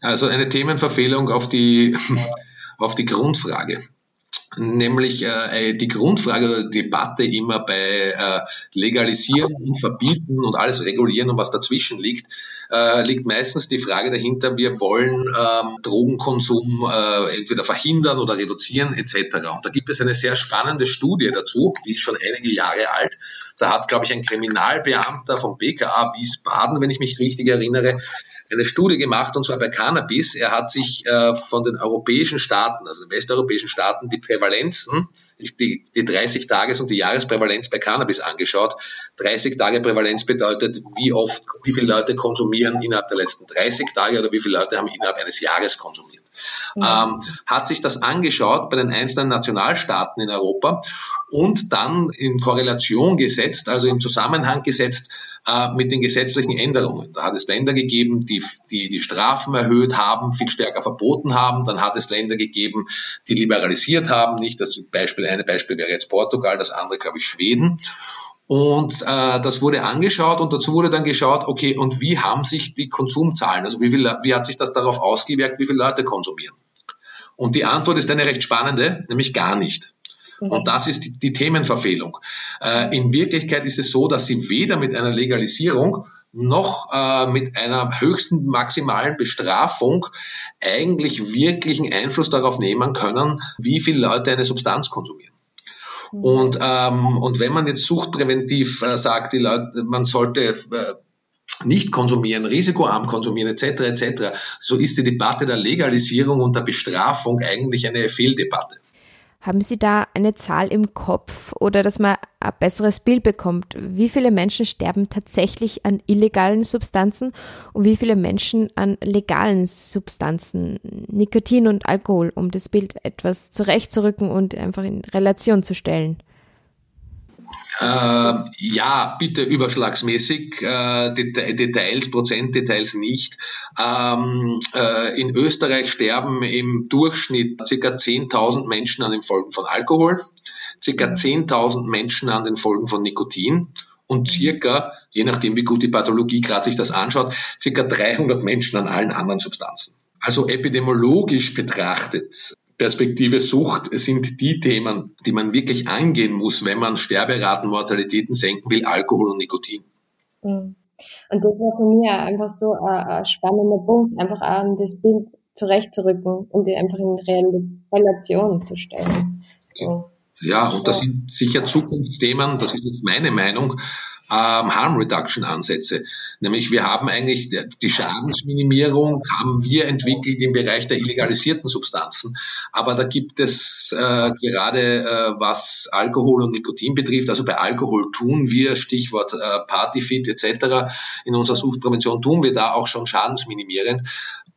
Also eine Themenverfehlung auf die, auf die Grundfrage nämlich äh, die Grundfrage oder Debatte immer bei äh, Legalisieren und Verbieten und alles regulieren und was dazwischen liegt, äh, liegt meistens die Frage dahinter, wir wollen ähm, Drogenkonsum äh, entweder verhindern oder reduzieren etc. Und da gibt es eine sehr spannende Studie dazu, die ist schon einige Jahre alt. Da hat, glaube ich, ein Kriminalbeamter vom BKA Wiesbaden, wenn ich mich richtig erinnere, eine Studie gemacht, und zwar bei Cannabis. Er hat sich äh, von den europäischen Staaten, also den westeuropäischen Staaten, die Prävalenzen, die, die 30 Tages- und die Jahresprävalenz bei Cannabis angeschaut. 30 Tage Prävalenz bedeutet, wie oft, wie viele Leute konsumieren innerhalb der letzten 30 Tage oder wie viele Leute haben innerhalb eines Jahres konsumiert. Ja. Ähm, hat sich das angeschaut bei den einzelnen Nationalstaaten in Europa und dann in Korrelation gesetzt, also im Zusammenhang gesetzt äh, mit den gesetzlichen Änderungen. Da hat es Länder gegeben, die, die die Strafen erhöht haben, viel stärker verboten haben. Dann hat es Länder gegeben, die liberalisiert haben. Nicht das Beispiel, eine Beispiel wäre jetzt Portugal, das andere glaube ich Schweden. Und äh, das wurde angeschaut und dazu wurde dann geschaut, okay, und wie haben sich die Konsumzahlen, also wie, viel, wie hat sich das darauf ausgewirkt, wie viele Leute konsumieren? Und die Antwort ist eine recht spannende, nämlich gar nicht. Und das ist die, die Themenverfehlung. Äh, in Wirklichkeit ist es so, dass sie weder mit einer Legalisierung noch äh, mit einer höchsten maximalen Bestrafung eigentlich wirklichen Einfluss darauf nehmen können, wie viele Leute eine Substanz konsumieren. Mhm. Und, ähm, und wenn man jetzt suchtpräventiv äh, sagt, die Leute, man sollte äh, nicht konsumieren, risikoarm konsumieren etc. etc. So ist die Debatte der Legalisierung und der Bestrafung eigentlich eine Fehldebatte. Haben Sie da eine Zahl im Kopf oder dass man ein besseres Bild bekommt? Wie viele Menschen sterben tatsächlich an illegalen Substanzen und wie viele Menschen an legalen Substanzen, Nikotin und Alkohol, um das Bild etwas zurechtzurücken und einfach in Relation zu stellen? Äh, ja, bitte überschlagsmäßig, äh, Details, Prozentdetails nicht. Ähm, äh, in Österreich sterben im Durchschnitt ca. 10.000 Menschen an den Folgen von Alkohol, ca. 10.000 Menschen an den Folgen von Nikotin und circa, je nachdem wie gut die Pathologie gerade sich das anschaut, ca. 300 Menschen an allen anderen Substanzen. Also epidemiologisch betrachtet Perspektive Sucht sind die Themen, die man wirklich angehen muss, wenn man Sterberaten, Mortalitäten senken will, Alkohol und Nikotin. Mhm. Und das war für mich einfach so ein, spannender Punkt, einfach das Bild zurechtzurücken und den einfach in Relation zu stellen. So. Ja, und das sind sicher Zukunftsthemen, das ist jetzt meine Meinung, ähm, Harm Reduction Ansätze. Nämlich wir haben eigentlich die Schadensminimierung haben wir entwickelt im Bereich der illegalisierten Substanzen. Aber da gibt es äh, gerade äh, was Alkohol und Nikotin betrifft, also bei Alkohol tun wir, Stichwort äh, Partyfit etc. in unserer Suchtprävention tun wir da auch schon schadensminimierend.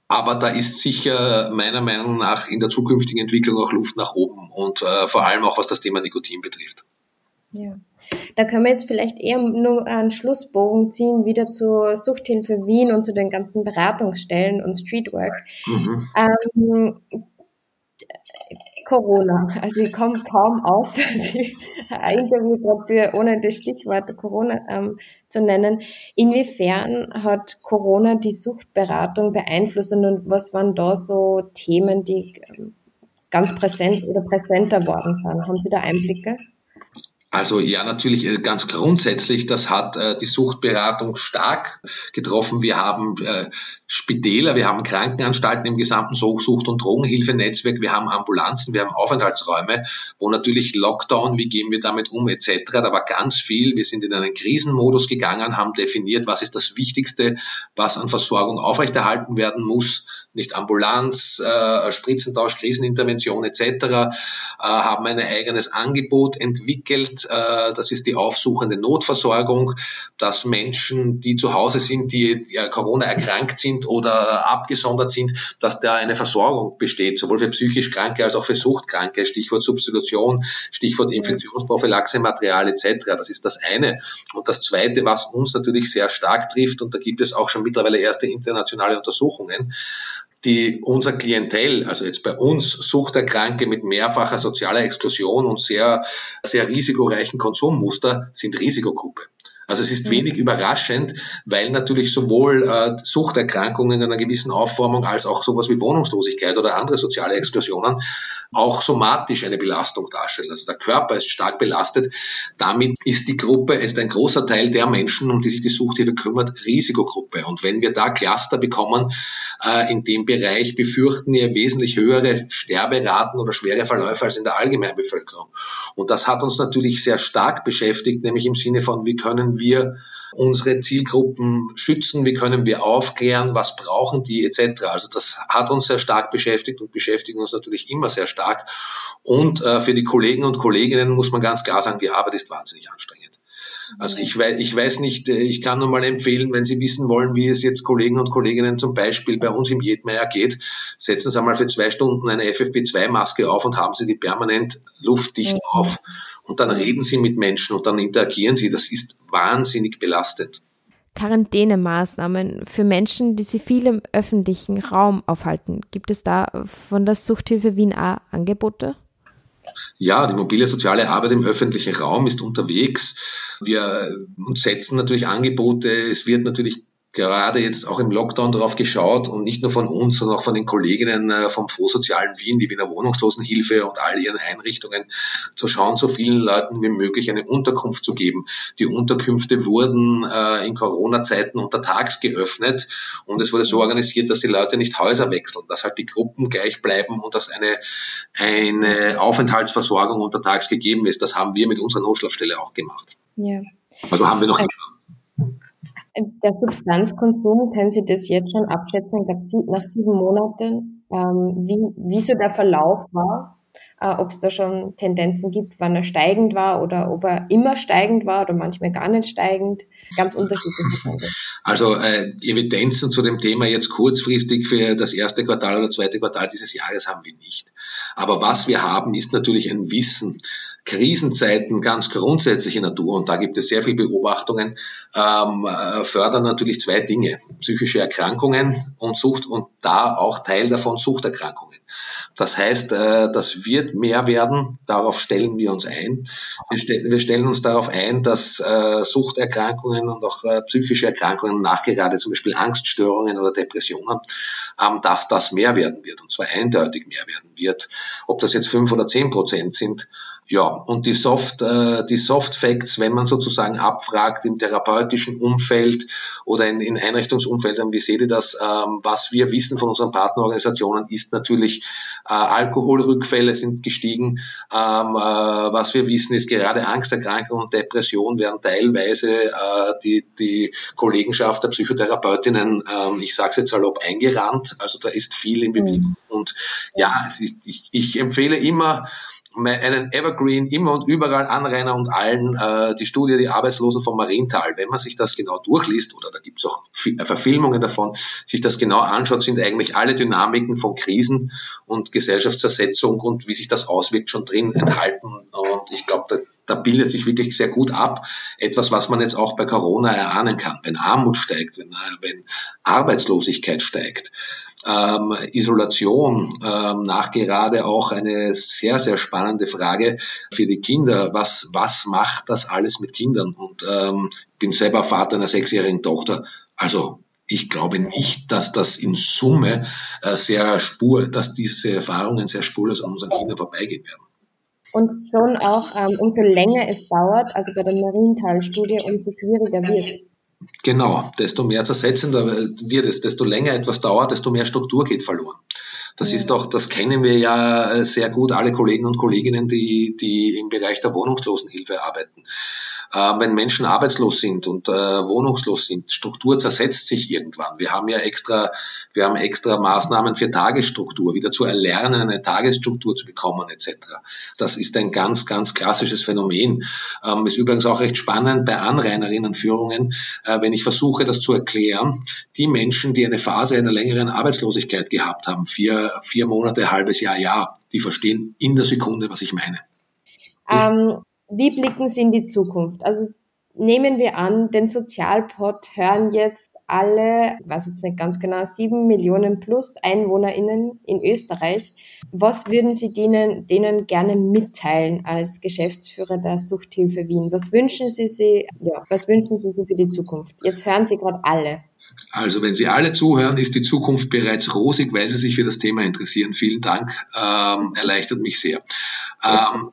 Aber da ist sicher meiner Meinung nach in der zukünftigen Entwicklung auch Luft nach oben und äh, vor allem auch was das Thema Nikotin betrifft. Ja. Da können wir jetzt vielleicht eher nur einen Schlussbogen ziehen, wieder zur Suchthilfe Wien und zu den ganzen Beratungsstellen und Streetwork. Mhm. Ähm, Corona. Also ich komme kaum aus, Interview für, ohne das Stichwort Corona ähm, zu nennen. Inwiefern hat Corona die Suchtberatung beeinflusst und was waren da so Themen, die ähm, ganz präsent oder präsenter worden sind? Haben Sie da Einblicke? Also ja, natürlich äh, ganz grundsätzlich, das hat äh, die Suchtberatung stark getroffen. Wir haben äh, Spitäler, wir haben Krankenanstalten im gesamten Sucht- und Drogenhilfenetzwerk, wir haben Ambulanzen, wir haben Aufenthaltsräume, wo natürlich Lockdown, wie gehen wir damit um etc. Da war ganz viel. Wir sind in einen Krisenmodus gegangen, haben definiert, was ist das Wichtigste, was an Versorgung aufrechterhalten werden muss nicht Ambulanz, äh, Spritzentausch, Krisenintervention etc., äh, haben ein eigenes Angebot entwickelt. Äh, das ist die aufsuchende Notversorgung, dass Menschen, die zu Hause sind, die ja, Corona erkrankt sind oder abgesondert sind, dass da eine Versorgung besteht, sowohl für psychisch Kranke als auch für Suchtkranke. Stichwort Substitution, Stichwort Infektionsprophylaxe, Material etc. Das ist das eine. Und das zweite, was uns natürlich sehr stark trifft, und da gibt es auch schon mittlerweile erste internationale Untersuchungen, die unser Klientel, also jetzt bei uns Suchterkranke mit mehrfacher sozialer Exklusion und sehr, sehr risikoreichen Konsummuster sind Risikogruppe. Also es ist mhm. wenig überraschend, weil natürlich sowohl äh, Suchterkrankungen in einer gewissen Aufformung als auch sowas wie Wohnungslosigkeit oder andere soziale Exklusionen auch somatisch eine Belastung darstellen. Also der Körper ist stark belastet. Damit ist die Gruppe, ist ein großer Teil der Menschen, um die sich die Suchthilfe kümmert, Risikogruppe. Und wenn wir da Cluster bekommen, äh, in dem Bereich befürchten wir wesentlich höhere Sterberaten oder schwere Verläufe als in der Allgemeinbevölkerung. Und das hat uns natürlich sehr stark beschäftigt, nämlich im Sinne von, wie können wir unsere Zielgruppen schützen, wie können wir aufklären, was brauchen die etc. Also das hat uns sehr stark beschäftigt und beschäftigt uns natürlich immer sehr stark. Und äh, für die Kollegen und Kolleginnen muss man ganz klar sagen, die Arbeit ist wahnsinnig anstrengend. Also ich weiß, ich weiß nicht, äh, ich kann nur mal empfehlen, wenn Sie wissen wollen, wie es jetzt Kollegen und Kolleginnen zum Beispiel bei uns im Jedmeier geht, setzen Sie einmal für zwei Stunden eine FFP2-Maske auf und haben Sie die permanent luftdicht auf. Und dann reden Sie mit Menschen und dann interagieren Sie. Das ist wahnsinnig belastend. Quarantänemaßnahmen für Menschen, die sich viel im öffentlichen Raum aufhalten. Gibt es da von der Suchthilfe Wien A Angebote? Ja, die mobile soziale Arbeit im öffentlichen Raum ist unterwegs. Wir setzen natürlich Angebote. Es wird natürlich gerade jetzt auch im Lockdown darauf geschaut und nicht nur von uns, sondern auch von den Kolleginnen äh, vom Fondssozialen Wien, die Wiener Wohnungslosenhilfe und all ihren Einrichtungen, zu schauen, so vielen Leuten wie möglich eine Unterkunft zu geben. Die Unterkünfte wurden äh, in Corona-Zeiten untertags geöffnet und es wurde so organisiert, dass die Leute nicht Häuser wechseln, dass halt die Gruppen gleich bleiben und dass eine, eine Aufenthaltsversorgung untertags gegeben ist. Das haben wir mit unserer Notschlafstelle auch gemacht. Ja. Also haben wir noch immer. Der Substanzkonsum, können Sie das jetzt schon abschätzen, nach sieben Monaten, ähm, wie, wie so der Verlauf war? Äh, ob es da schon Tendenzen gibt, wann er steigend war oder ob er immer steigend war oder manchmal gar nicht steigend. Ganz unterschiedlich. Also äh, Evidenzen zu dem Thema jetzt kurzfristig für das erste Quartal oder zweite Quartal dieses Jahres haben wir nicht. Aber was wir haben, ist natürlich ein Wissen Krisenzeiten ganz grundsätzliche Natur, und da gibt es sehr viele Beobachtungen, ähm, äh, fördern natürlich zwei Dinge. Psychische Erkrankungen und Sucht und da auch Teil davon Suchterkrankungen. Das heißt, äh, das wird mehr werden, darauf stellen wir uns ein. Wir, stellen, wir stellen uns darauf ein, dass äh, Suchterkrankungen und auch äh, psychische Erkrankungen, nachgerade zum Beispiel Angststörungen oder Depressionen, ähm, dass das mehr werden wird, und zwar eindeutig mehr werden wird. Ob das jetzt fünf oder zehn Prozent sind, ja, und die Soft, äh, die Soft Facts, wenn man sozusagen abfragt im therapeutischen Umfeld oder in, in Einrichtungsumfeldern, wie seht ihr das? Ähm, was wir wissen von unseren Partnerorganisationen ist natürlich, äh, Alkoholrückfälle sind gestiegen. Ähm, äh, was wir wissen ist gerade Angsterkrankung und Depression werden teilweise äh, die, die Kollegenschaft der Psychotherapeutinnen, äh, ich sage es jetzt salopp, eingerannt. Also da ist viel in Bewegung. Mhm. Und ja, ist, ich, ich empfehle immer, einen Evergreen immer und überall Anrainer und allen äh, die Studie Die Arbeitslosen von Marienthal. Wenn man sich das genau durchliest, oder da gibt es auch äh, Verfilmungen davon, sich das genau anschaut, sind eigentlich alle Dynamiken von Krisen und Gesellschaftsersetzung und wie sich das auswirkt schon drin enthalten. Und ich glaube, da, da bildet sich wirklich sehr gut ab. Etwas, was man jetzt auch bei Corona erahnen kann. Wenn Armut steigt, wenn, äh, wenn Arbeitslosigkeit steigt, ähm, Isolation, ähm, nachgerade auch eine sehr, sehr spannende Frage für die Kinder. Was, was macht das alles mit Kindern? Und ähm, bin selber Vater einer sechsjährigen Tochter. Also ich glaube nicht, dass das in Summe äh, sehr spur, dass diese Erfahrungen sehr spurlos an unseren Kindern vorbeigehen werden. Und schon auch, ähm, umso länger es dauert, also bei der Marienthal-Studie, umso schwieriger wird es. Genau, desto mehr zersetzender wird es, desto länger etwas dauert, desto mehr Struktur geht verloren. Das ist doch, das kennen wir ja sehr gut, alle Kollegen und Kolleginnen, die, die im Bereich der Wohnungslosenhilfe arbeiten äh, wenn Menschen arbeitslos sind und äh, wohnungslos sind, Struktur zersetzt sich irgendwann. Wir haben ja extra, wir haben extra Maßnahmen für Tagesstruktur, wieder zu erlernen, eine Tagesstruktur zu bekommen etc. Das ist ein ganz, ganz klassisches Phänomen. Ähm, ist übrigens auch recht spannend bei Anrainerinnenführungen, äh, wenn ich versuche, das zu erklären. Die Menschen, die eine Phase einer längeren Arbeitslosigkeit gehabt haben, vier, vier Monate, halbes Jahr, Jahr, die verstehen in der Sekunde, was ich meine. Ähm, wie blicken Sie in die Zukunft? Also nehmen wir an, den Sozialpod hören jetzt alle, ich weiß jetzt nicht ganz genau, sieben Millionen plus EinwohnerInnen in Österreich. Was würden Sie denen, denen gerne mitteilen als Geschäftsführer der Suchthilfe Wien? Was wünschen Sie sich, ja, was wünschen Sie sich für die Zukunft? Jetzt hören Sie gerade alle. Also, wenn Sie alle zuhören, ist die Zukunft bereits rosig, weil Sie sich für das Thema interessieren. Vielen Dank, ähm, erleichtert mich sehr. Ähm,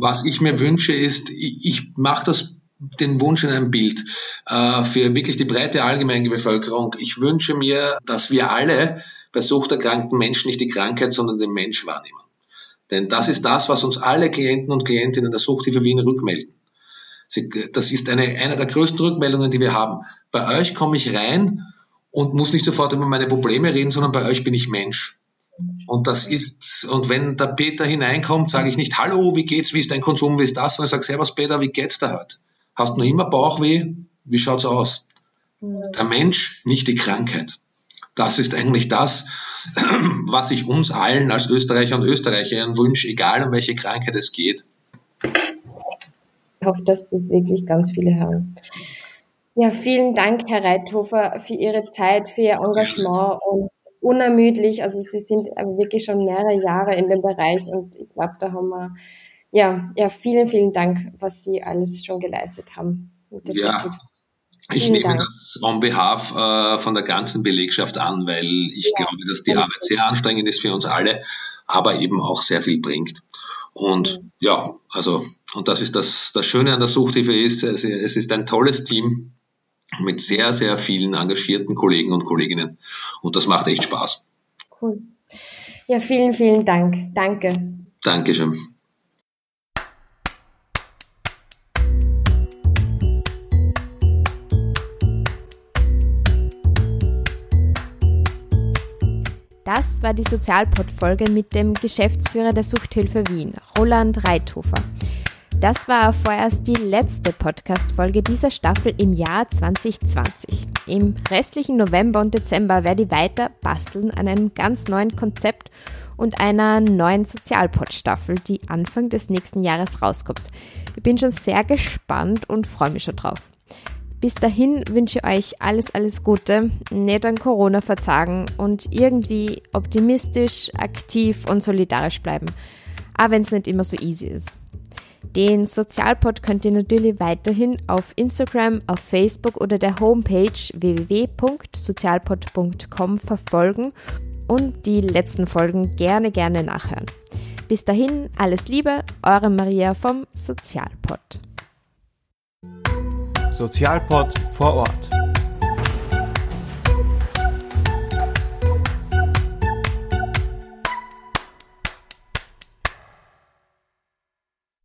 was ich mir wünsche, ist, ich, ich mache das den Wunsch in einem Bild äh, für wirklich die breite allgemeine Bevölkerung. Ich wünsche mir, dass wir alle bei suchterkrankten Menschen nicht die Krankheit, sondern den Mensch wahrnehmen. Denn das ist das, was uns alle Klienten und Klientinnen der Suchthilfe Wien rückmelden. Sie, das ist eine, eine der größten Rückmeldungen, die wir haben. Bei euch komme ich rein und muss nicht sofort über meine Probleme reden, sondern bei euch bin ich Mensch. Und das ist, und wenn der Peter hineinkommt, sage ich nicht, hallo, wie geht's, wie ist dein Konsum, wie ist das, sondern ich sage, servus Peter, wie geht's da heute? Hast du noch immer Bauchweh? Wie schaut's aus? Der Mensch, nicht die Krankheit. Das ist eigentlich das, was ich uns allen als Österreicher und Österreicherinnen wünsche, egal um welche Krankheit es geht. Ich hoffe, dass das wirklich ganz viele hören. Ja, vielen Dank, Herr Reithofer, für Ihre Zeit, für Ihr Engagement und unermüdlich. Also Sie sind wirklich schon mehrere Jahre in dem Bereich und ich glaube, da haben wir ja, ja, vielen, vielen Dank, was Sie alles schon geleistet haben. ja, ich nehme Dank. das on behalf äh, von der ganzen Belegschaft an, weil ich ja. glaube, dass die Arbeit sehr anstrengend ist für uns alle, aber eben auch sehr viel bringt. Und mhm. ja, also, und das ist das, das Schöne an der Suchthilfe ist, es, es ist ein tolles Team mit sehr, sehr vielen engagierten Kollegen und Kolleginnen. Und das macht echt Spaß. Cool. Ja, vielen, vielen Dank. Danke. Dankeschön. Das war die Sozialpod-Folge mit dem Geschäftsführer der Suchthilfe Wien, Roland Reithofer. Das war vorerst die letzte Podcast-Folge dieser Staffel im Jahr 2020. Im restlichen November und Dezember werde ich weiter basteln an einem ganz neuen Konzept und einer neuen Sozialpod-Staffel, die Anfang des nächsten Jahres rauskommt. Ich bin schon sehr gespannt und freue mich schon drauf. Bis dahin wünsche ich euch alles, alles Gute, nicht an Corona verzagen und irgendwie optimistisch, aktiv und solidarisch bleiben. Auch wenn es nicht immer so easy ist. Den Sozialpod könnt ihr natürlich weiterhin auf Instagram, auf Facebook oder der Homepage www.sozialpod.com verfolgen und die letzten Folgen gerne, gerne nachhören. Bis dahin, alles Liebe, eure Maria vom Sozialpod. Sozialpod vor Ort.